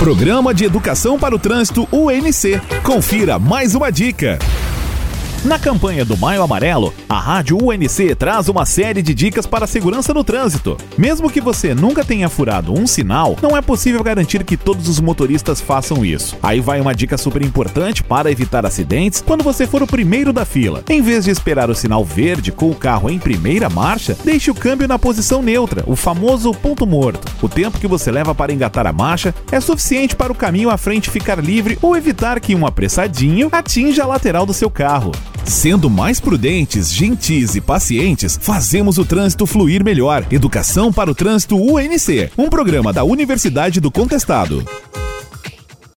Programa de Educação para o Trânsito UNC. Confira mais uma dica. Na campanha do Maio Amarelo, a Rádio UNC traz uma série de dicas para a segurança no trânsito. Mesmo que você nunca tenha furado um sinal, não é possível garantir que todos os motoristas façam isso. Aí vai uma dica super importante para evitar acidentes quando você for o primeiro da fila. Em vez de esperar o sinal verde com o carro em primeira marcha, deixe o câmbio na posição neutra, o famoso ponto morto. O tempo que você leva para engatar a marcha é suficiente para o caminho à frente ficar livre ou evitar que um apressadinho atinja a lateral do seu carro. Sendo mais prudentes, gentis e pacientes, fazemos o trânsito fluir melhor. Educação para o Trânsito UNC, um programa da Universidade do Contestado.